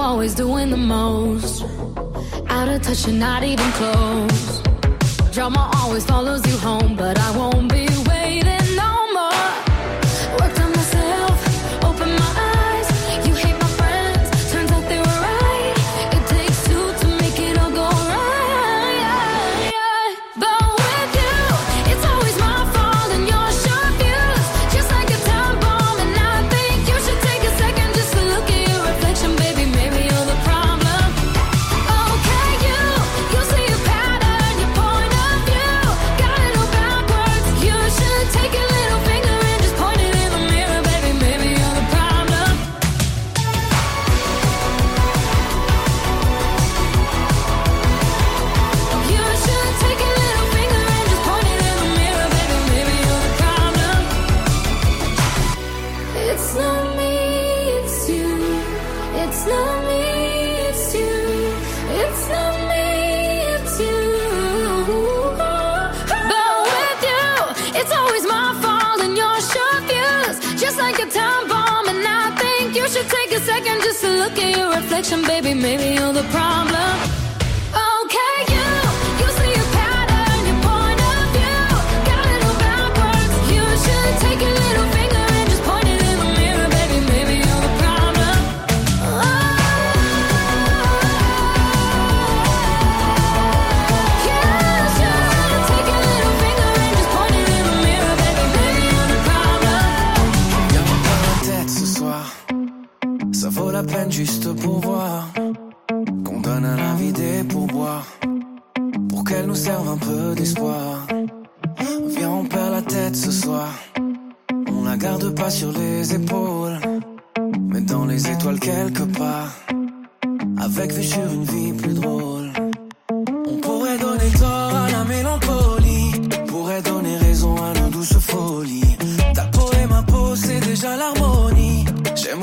always doing the most. Out of touch, you're not even close. Drama always follows you home, but I won't be.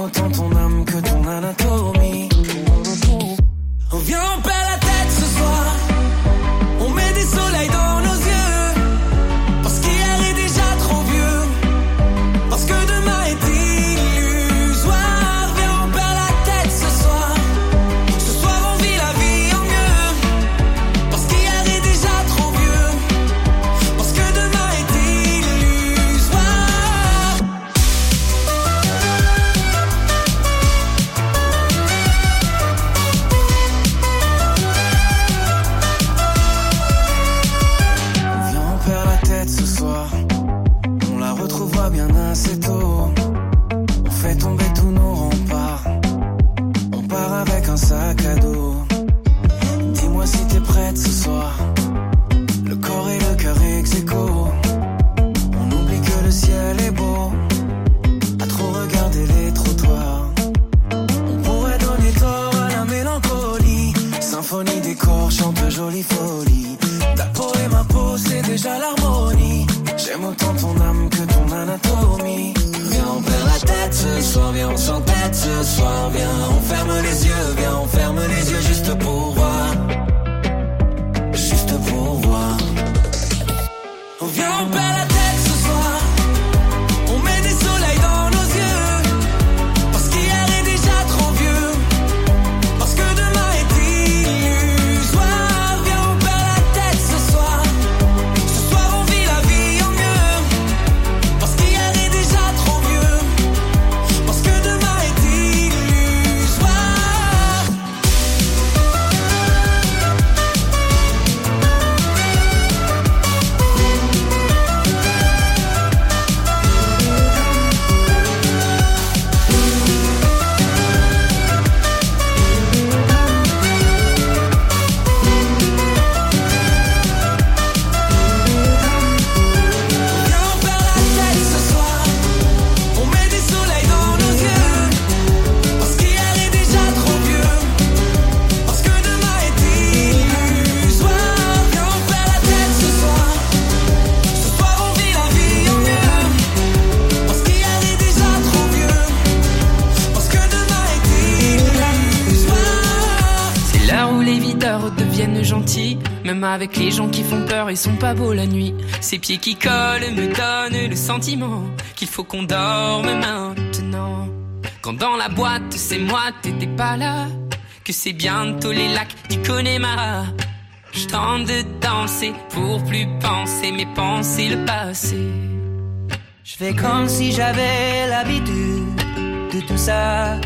autant ton amour. Avec les gens qui font peur, ils sont pas beaux la nuit. Ces pieds qui collent me donnent le sentiment qu'il faut qu'on dorme maintenant. Quand dans la boîte, c'est moi, t'étais pas là. Que c'est bientôt les lacs du Connemara. De danser pour plus penser, mais penser le passé. Je fais comme si j'avais l'habitude de tout ça.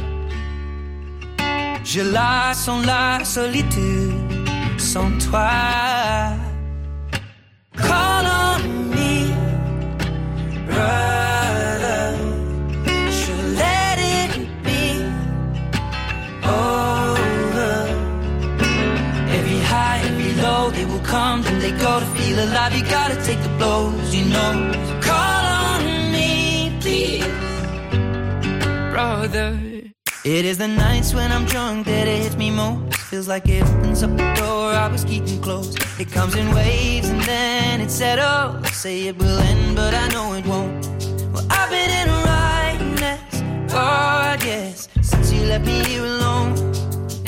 Je la sens la solitude sans toi. Come and they go to feel alive. You gotta take the blows, you know. Call on me, please, brother. It is the nights when I'm drunk that it hits me most. Feels like it opens up the door I was keeping closed. It comes in waves and then it settles. I say it will end, but I know it won't. Well, I've been in a right mess, God, yes, since you left me here alone.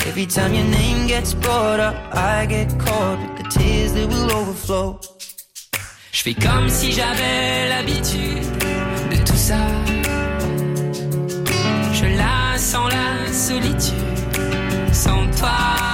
Every time your name gets brought up, I get caught Je fais comme si j'avais l'habitude de tout ça. Je la sens la solitude sans toi.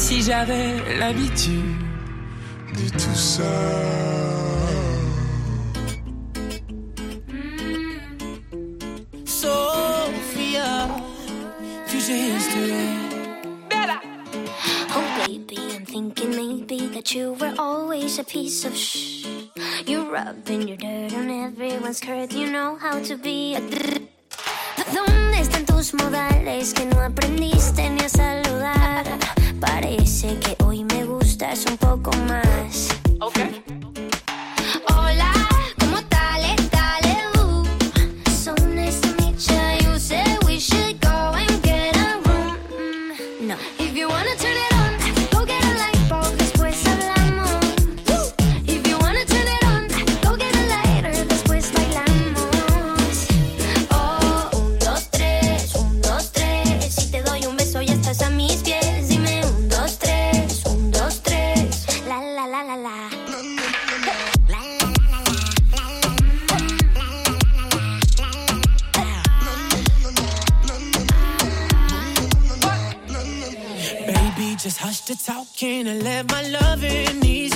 Si j'avais l'habitude de tout ça. Hmm. Sophia, future history. Oh, baby, I'm thinking maybe that you were always a piece of shh. You're rubbing your dirt on everyone's skirt. You know how to be a. d- ¿Dónde están tus modales que no aprendiste ni a saludar? Parece que hoy me gustas un poco más. to talking and let my love in ease.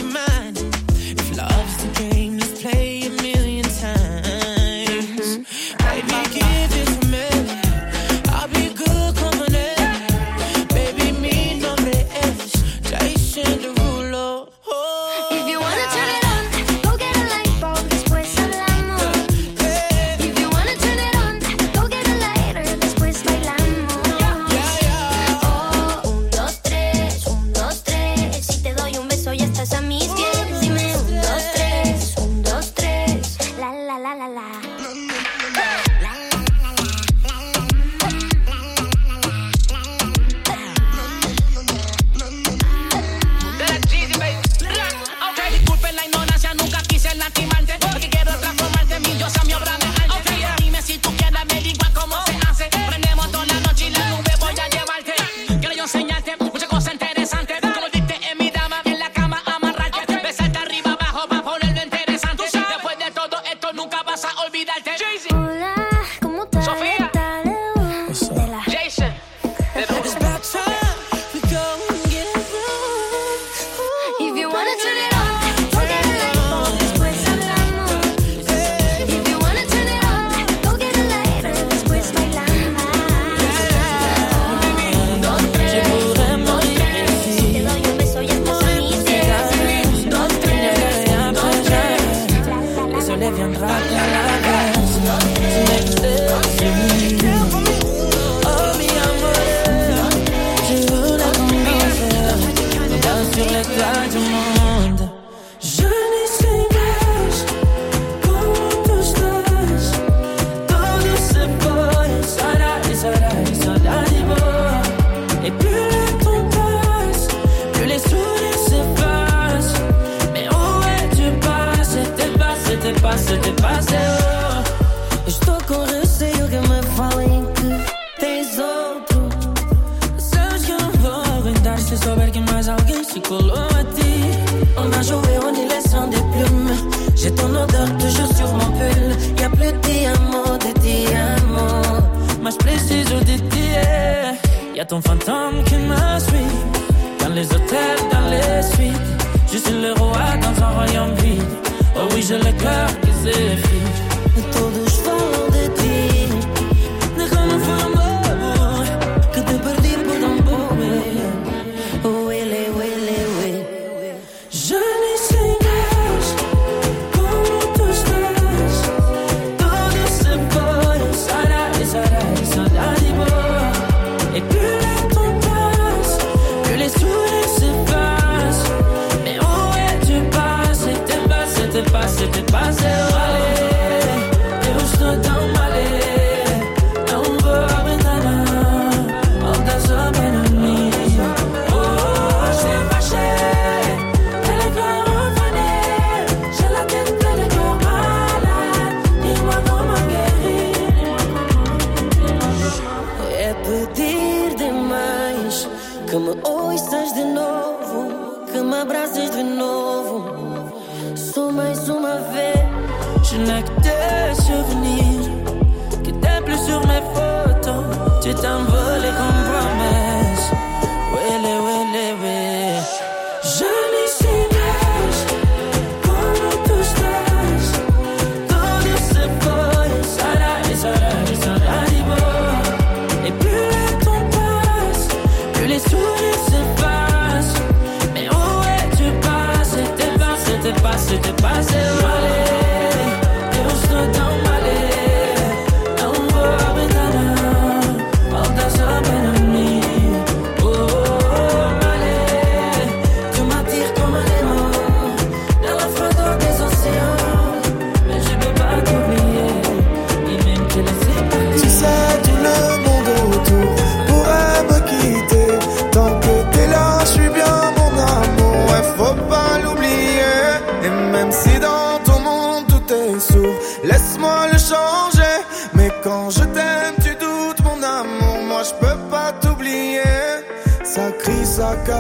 fully compromised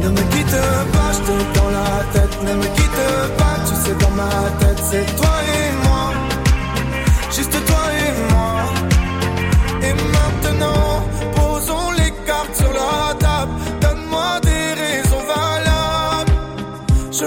Ne me quitte pas, je te dans la tête Ne me quitte pas, tu sais dans ma tête c'est toi et moi Juste toi et moi et maintenant, posons les cartes sur la table. Donne-moi des raisons valables. Je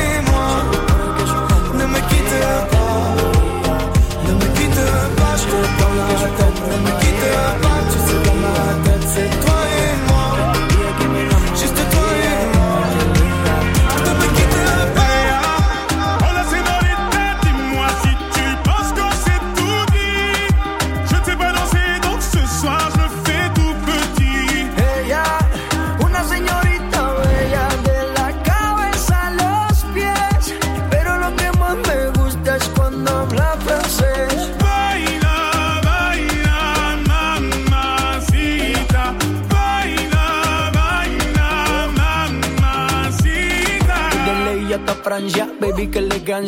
Francia,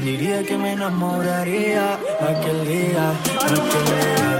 diría que me enamoraría aquel día, aquel día?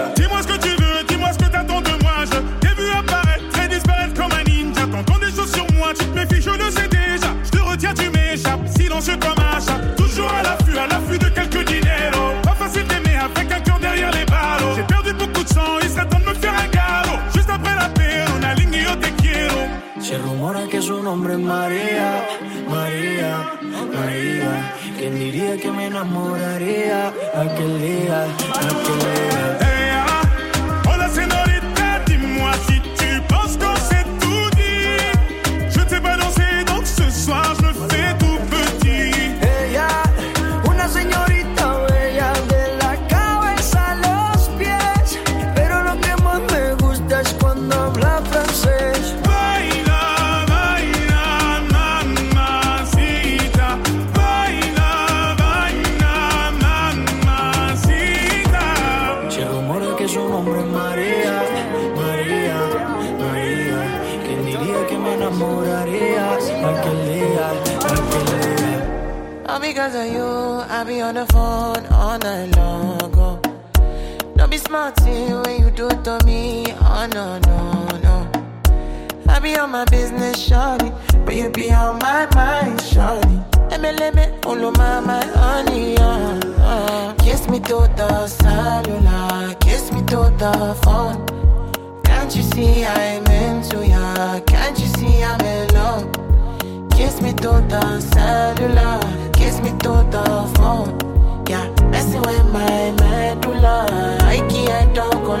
Enamoraría aquel día? To me. Oh no, no, no. I be on my business, shawty. But you be on my mind, shawty. MLM, all of my, my honey, uh, uh. Kiss me to the cellular, kiss me to the phone. Can't you see I'm into ya? Can't you see I'm in love? Kiss me to the cellular, kiss me to the phone. Yeah, messing with my medulla. I can't talk alone.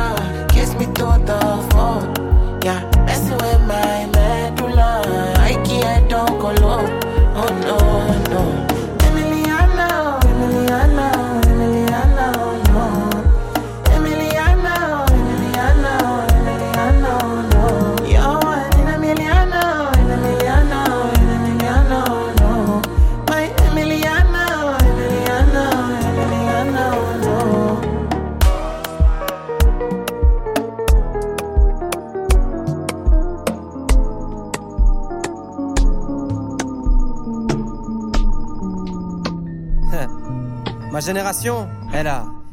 Ma génération, elle a,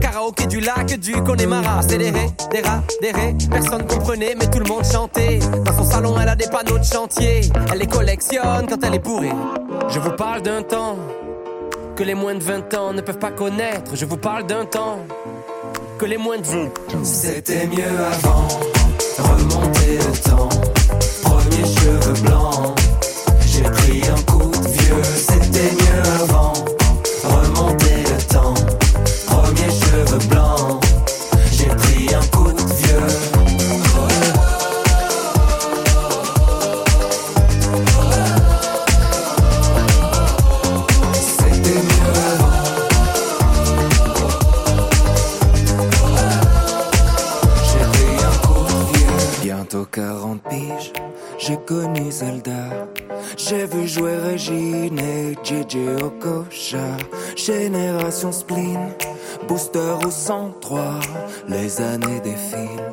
karaoké du lac du Connemara. Accéléré, des rats, des raies, personne comprenait, mais tout le monde chantait. Dans son salon, elle a des panneaux de chantier. Elle les collectionne quand elle est bourrée. Je vous parle d'un temps que les moins de 20 ans ne peuvent pas connaître. Je vous parle d'un temps que les moins de 20 C'était mieux avant, remonter le temps. Premier cheveux blancs, j'ai pris un coup de vieux. J'ai connu Zelda. J'ai vu jouer Régine et JJ Okocha. Génération spleen, booster au 103. Les années défilent,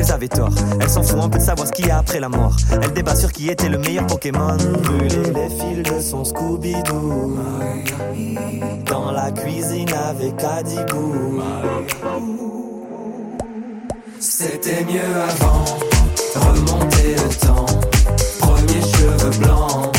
qu'ils avaient tort. Elle s'en fout un peu de savoir ce qu'il y a après la mort. Elle débat sur qui était le meilleur Pokémon. Brûler les fils de son Scooby-Doo. Dans la cuisine avec Adibou. C'était mieux avant, remonter le temps. Premier cheveux blancs,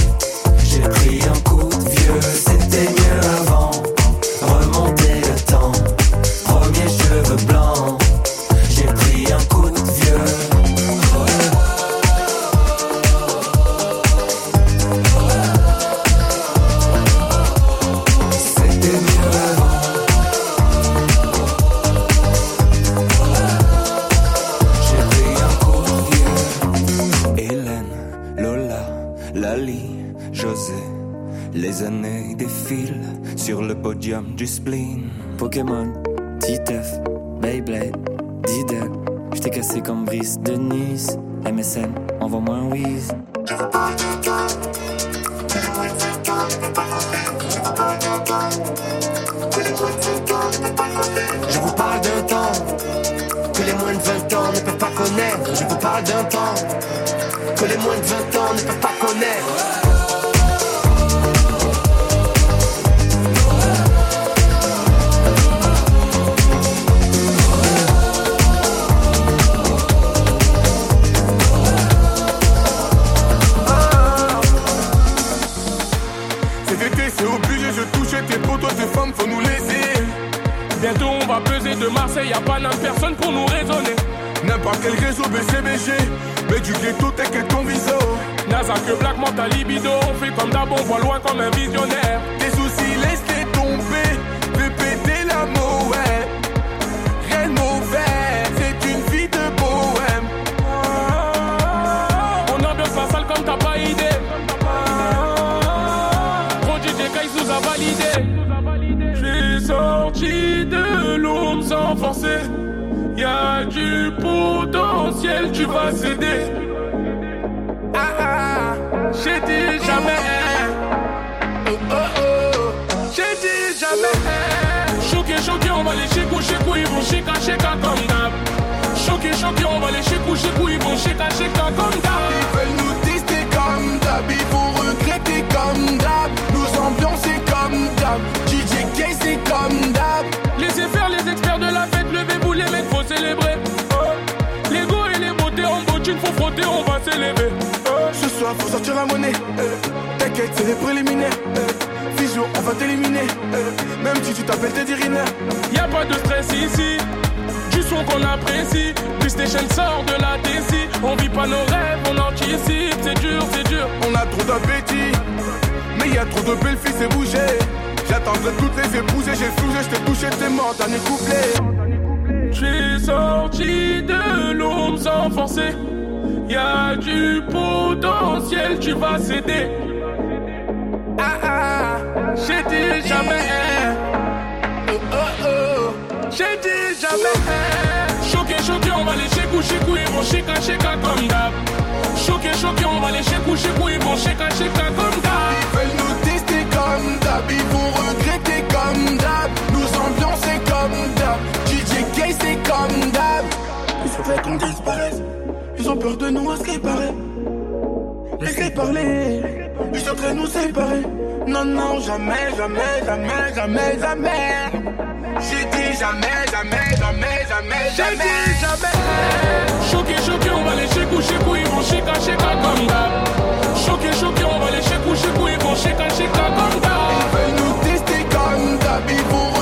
sur le podium du spleen. Pokémon, Titeuf, Beyblade, Diddle. J't'ai cassé comme Brice de Nice. MSN, envoie-moi un whiz. Je vous parle d'un temps que les moins de 20 ans ne peuvent pas connaître. Je vous parle d'un temps que les moins de 20 ans ne peuvent pas connaître. Y a pas n'importe personne pour nous raisonner. N'importe quel réseau BCBG, mais du ghetto t'inquiète ton viso. NASA que Black ta libido, on fait comme d'hab, on voit loin comme un visionnaire. Sans forcer. Y'a du potentiel, tu vas céder. Ah ah, j'ai dit jamais. Oh oh oh, j'ai dit jamais. Choqué, choqué, on va les chécou, chécou, ils vont chéka, chéka comme d'hab. Choqué, choqué, on va les chécou, chécou, ils vont chéka, chéka comme d'hab. Ils veulent nous tester comme d'hab, ils vont regretter comme d'hab. Nous ambiancer comme d'hab. DJ K, c'est comme d'hab. Faut frotter, on va s'élever. Oh. Ce soir, faut sortir la monnaie. euh. T'inquiète, c'est les préliminaires. euh. Fils, jours, on va t'éliminer. Eh, même si tu t'appelles Teddy Riner. Y a pas de stress ici. Du son qu'on apprécie. PlayStation sort de la DC. On vit pas nos rêves, on anticipe. C'est dur, c'est dur. On a trop d'appétit. Mais y a trop de belles filles, c'est bougé. J'attendrai toutes les épouser, j'ai flousé, j't'ai touché, t'es mort, dernier couplet. J'suis sorti de l'ombre sans forcer. Y a du potentiel, tu vas céder. Ah ah, j'ai dit jamais. Oh oh oh, j'ai dit jamais. Choqué, choqué, on va les chécou, chécou, ils vont chéka, chéka comme d'hab. Choqué, choqué, on va les chécou, chécou, ils vont chéka, chéka comme d'hab. Ils veulent nous tester comme d'hab, ils vont regretter comme d'hab. Nous ambiancer comme d'hab. DJ c'est comme d'hab. Il faudrait qu'on disparaisse. Ils ont peur de nous à qui paraît. Laissez parler. Ils sont de nous séparer. Non, non, jamais, jamais, jamais, jamais, jamais. J'ai dit jamais, jamais, jamais, jamais, J'ai jamais. dit jamais. Choqué, choqué, on va les chécou, chécou, ils vont chéka, chéka comme d'hab. Choqué, choqué, on va les chécou, chécou, ils vont chéka, chéka comme d'hab. Ils veulent nous tester comme d'hab, ils vont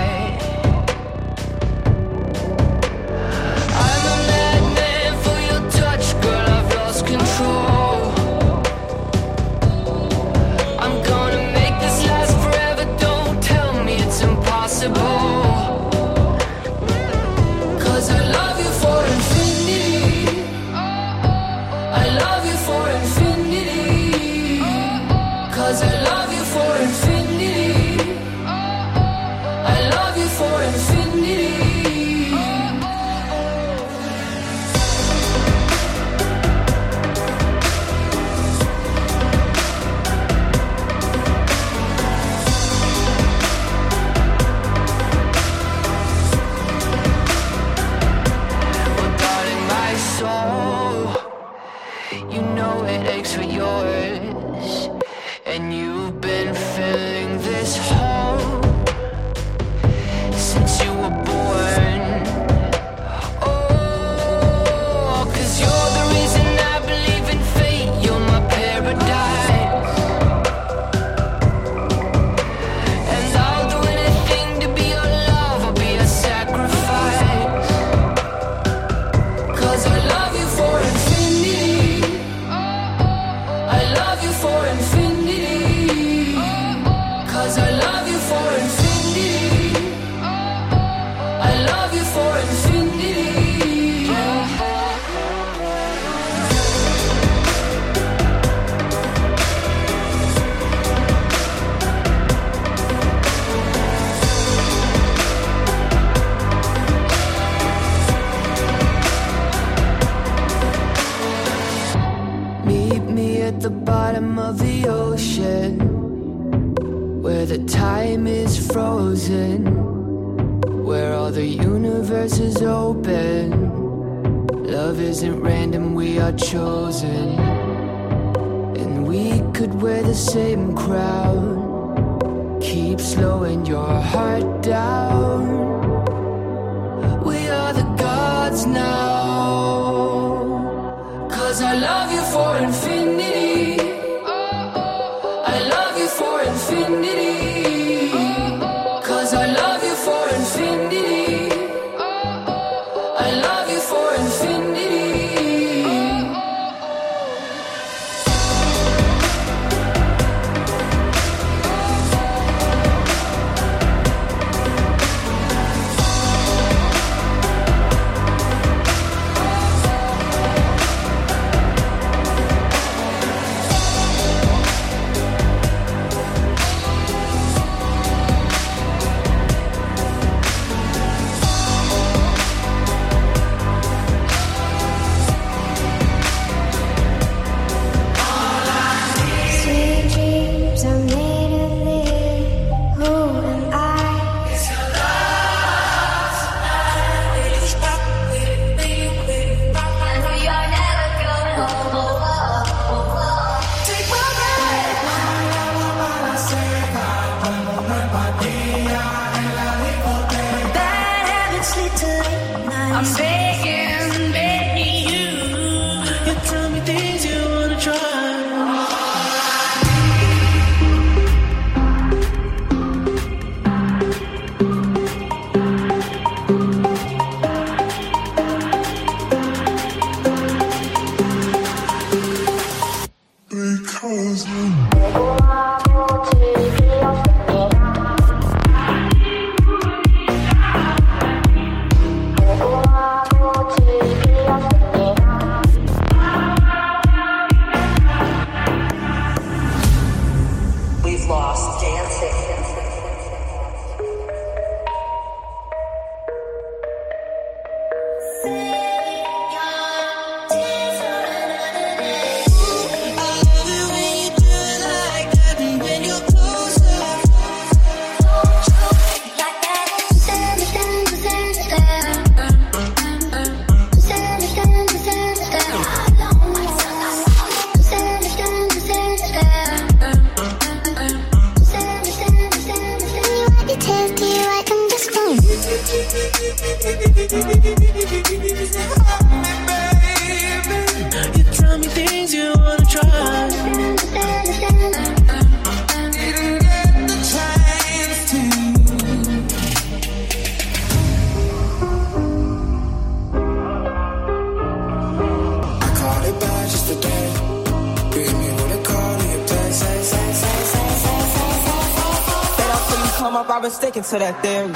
come up, I've been sticking to that theory.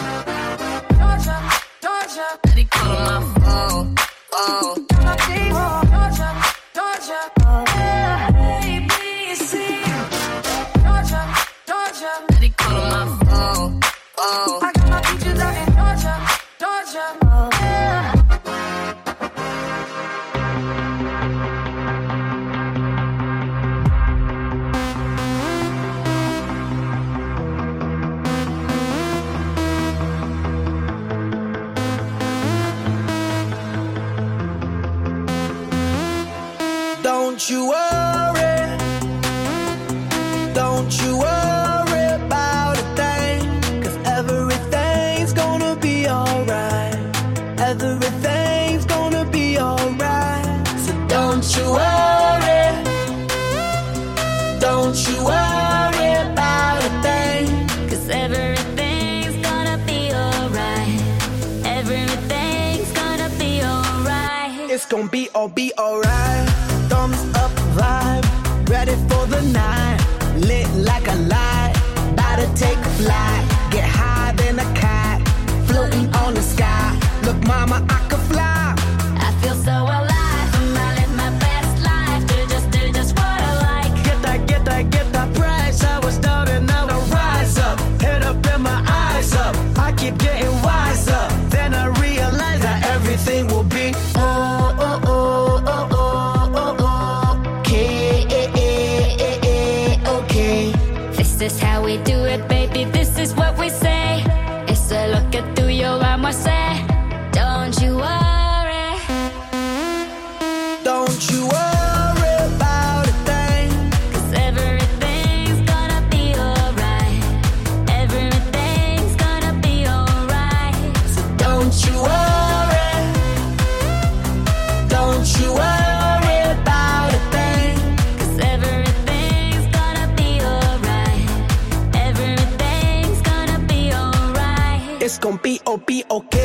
Georgia, Georgia. Let it go to my phone. Oh. gon' be OP, okay?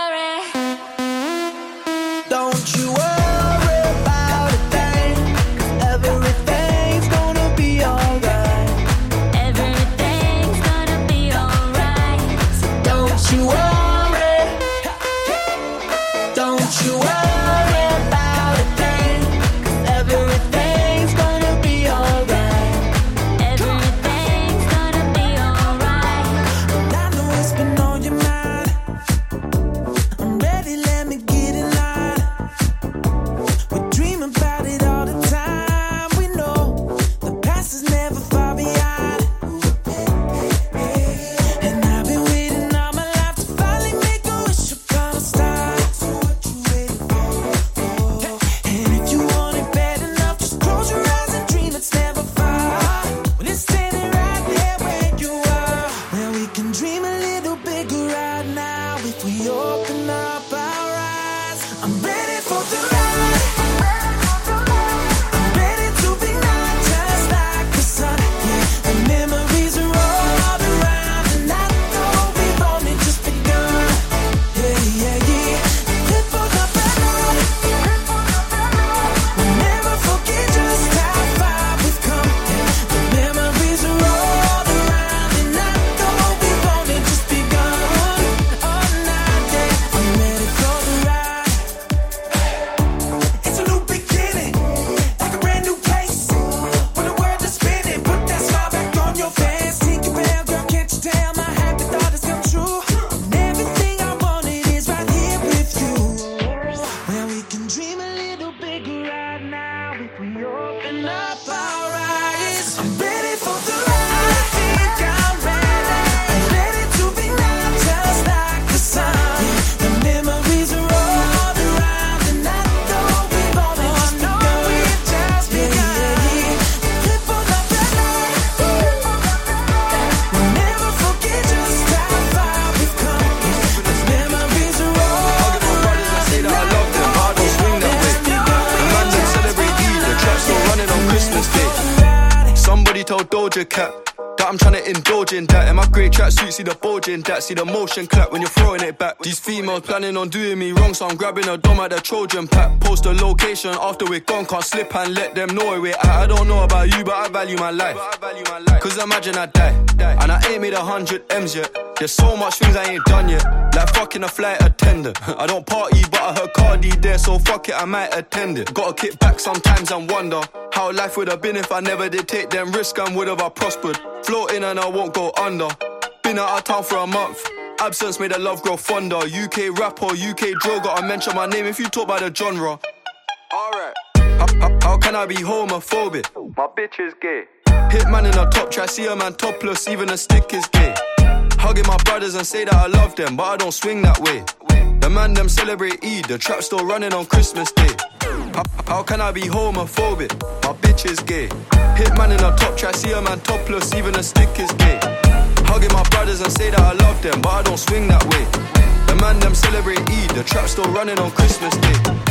cup. Cat. That in my grey tracksuit, see the bulging that. See the motion clap when you're throwing it back. These females planning on doing me wrong, so I'm grabbing a dom at the Trojan pack. Post the location after we're gone, can't slip and let them know where we're at. I don't know about you, but I value my life. Cause imagine I die, and I ain't made a hundred M's yet. There's so much things I ain't done yet. Like fucking a flight attendant. I don't party, but I heard Cardi there, so fuck it, I might attend it. Gotta kick back sometimes and wonder how life would have been if I never did take them risks and would have I prospered. Floating and I won't go under. Been out of town for a month. Absence made the love grow fonder. UK rapper, UK drill, gotta mention my name if you talk about the genre. Alright. How, how, how can I be homophobic? My bitch is gay. Hitman in a top try, see a man topless, even a stick is gay. Hugging my brothers and say that I love them, but I don't swing that way. The man them celebrate Eid, the trap still running on Christmas Day. How, how can I be homophobic? My bitch is gay. Hit Hitman in a top try, see a man topless, even a stick is gay. Hugging my brothers and say that I love them, but I don't swing that way. The man them celebrate Eid, the trap still running on Christmas Day.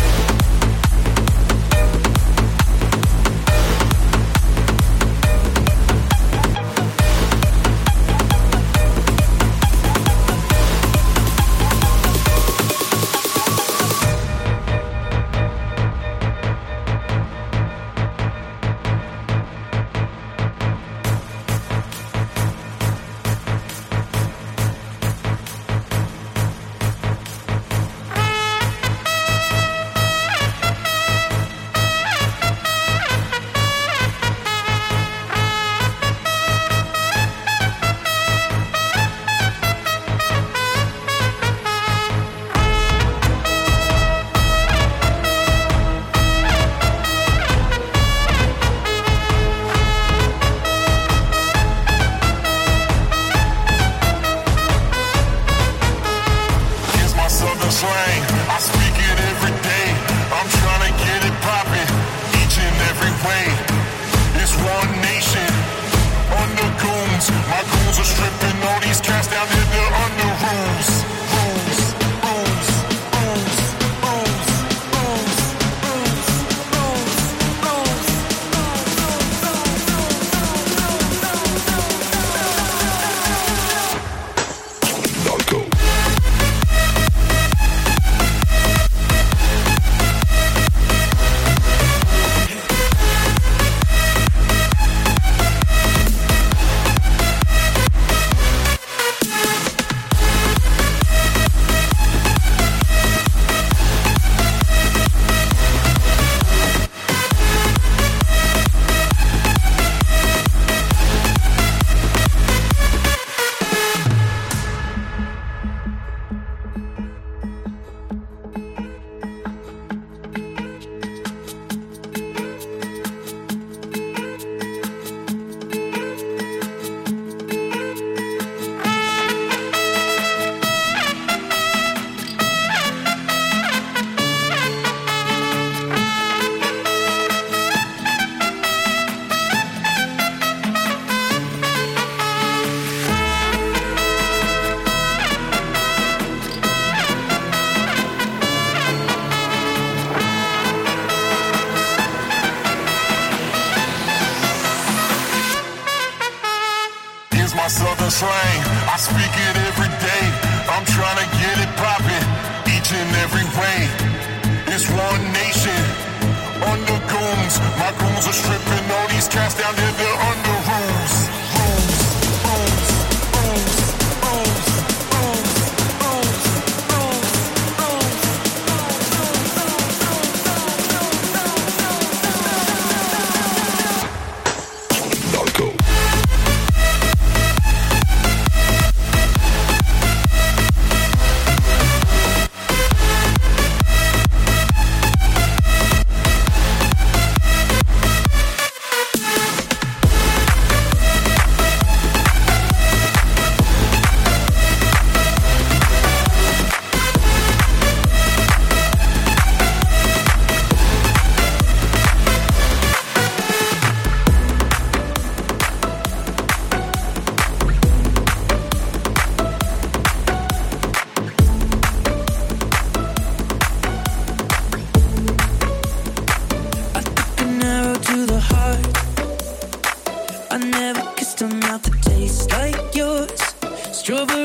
Je veux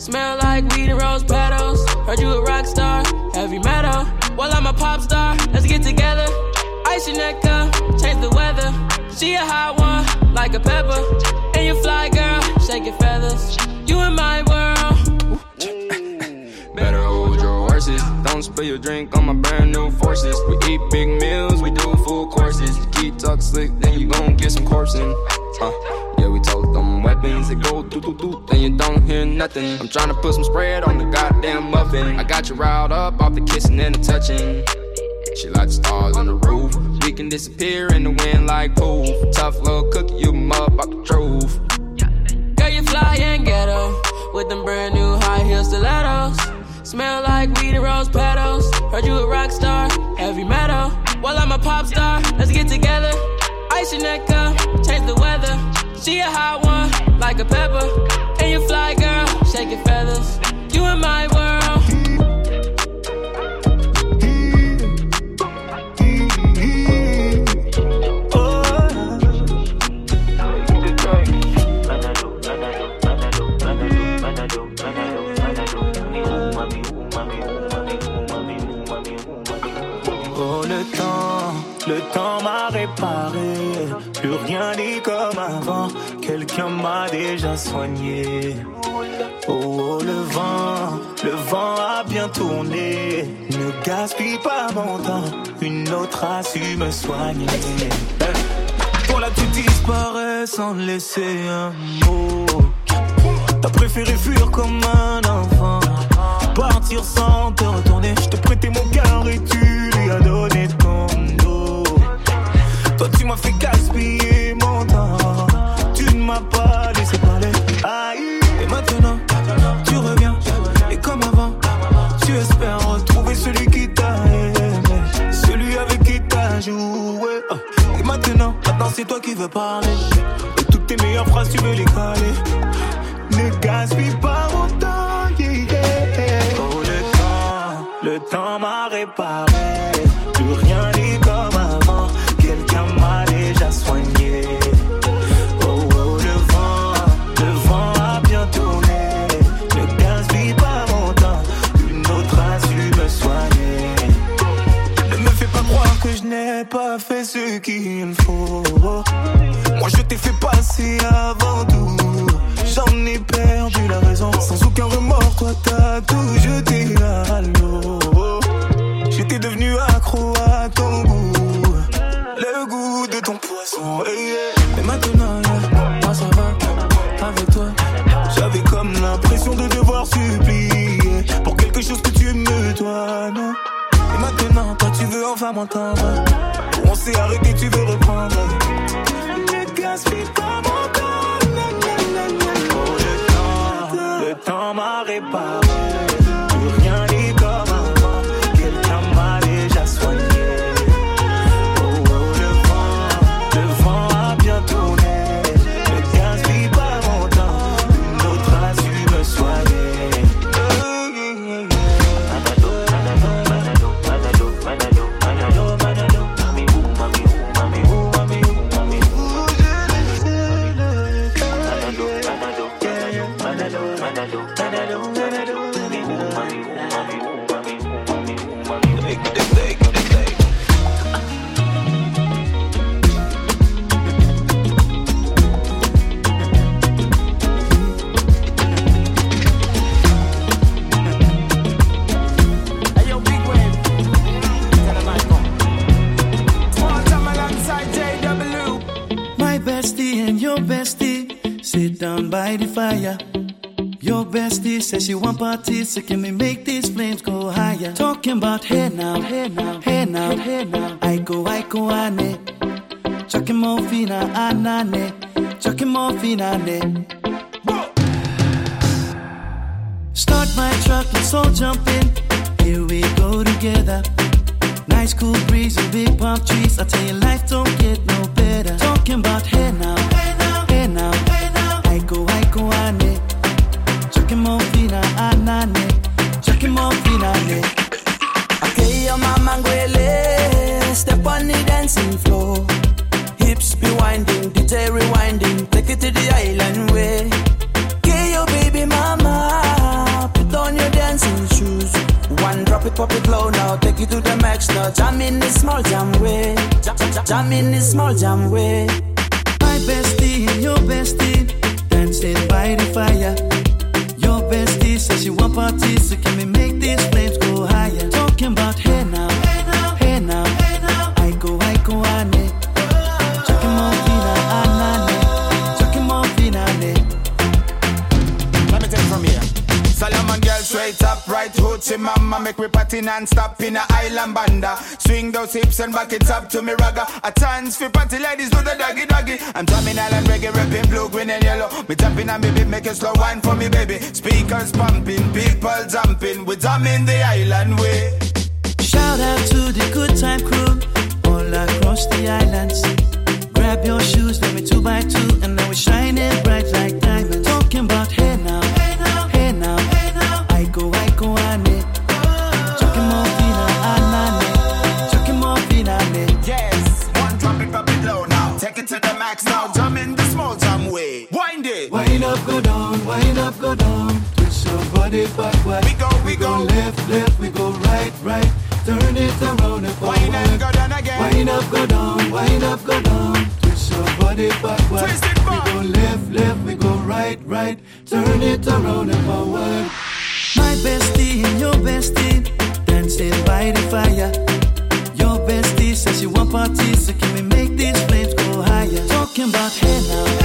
Smell like weed and rose petals. Heard you a rock star, heavy metal. Well, I'm a pop star, let's get together. Ice your neck up, change the weather. She a hot one, like a pepper. And you fly, girl, shake your feathers. You in my world. Better hold your horses. Don't spill your drink on my brand new forces. We eat big meals, we do full courses. Keep talk slick, then you gon' get some coursing. Uh, yeah, we told them weapons that go doo doo doo, then you don't hear nothing. I'm trying to put some spread on the goddamn muffin. I got you riled up off the kissing and the touching. She like the stars on the roof. We can disappear in the wind like poof. Tough little cookie, you motherfucker truth. Girl, you fly and ghetto with them brand new high heel stilettos. Smell like weed and rose petals. Heard you a rock star, heavy metal. Well, I'm a pop star, let's get together. Ice your neck up, change the weather. She a hot one like a pepper. And you fly, girl, shake your feathers. You in my world. Oh, le temps, le temps m'a réparé, plus rien n'est comme avant quelqu'un m'a déjà soigné. Oh, oh, le vent, le vent a bien tourné. Ne gaspille pas mon temps, une autre a su me soigner. Pour la tu disparais sans laisser un mot. T'as préféré fuir comme un enfant, partir sans te retrouver. Toutes tes meilleures phrases, tu veux les caler. Ne gaspille pas non-stop in a island banda. Swing those hips and back it up to me ragga. A chance for party ladies do the doggy doggy. I'm drumming island reggae, rapping blue, green and yellow. Me jumping on me beat, make a slow wine for me baby. Speakers pumping, people jumping. We drumming the island way. Shout out to the good time crew all across the islands. Grab your shoes, let me two by two, and now we're shining bright like diamonds. Talking about hey now, hey now, hey now, hey to the max now, jump in the small jam way Wind it Wind up, go down, wind up, go down. Twist your body backward. We go, we go. left, left, we go right, right. Turn it around and forward. Wind and go down again Wind up, go down, wind up, go down. Twist twist your body backward. We go left, left, we go right, right. Turn it around and forward. My bestie and your bestie dancing by the fire. Your bestie says you want parties, so can we make these flames go higher? Talking about hey now,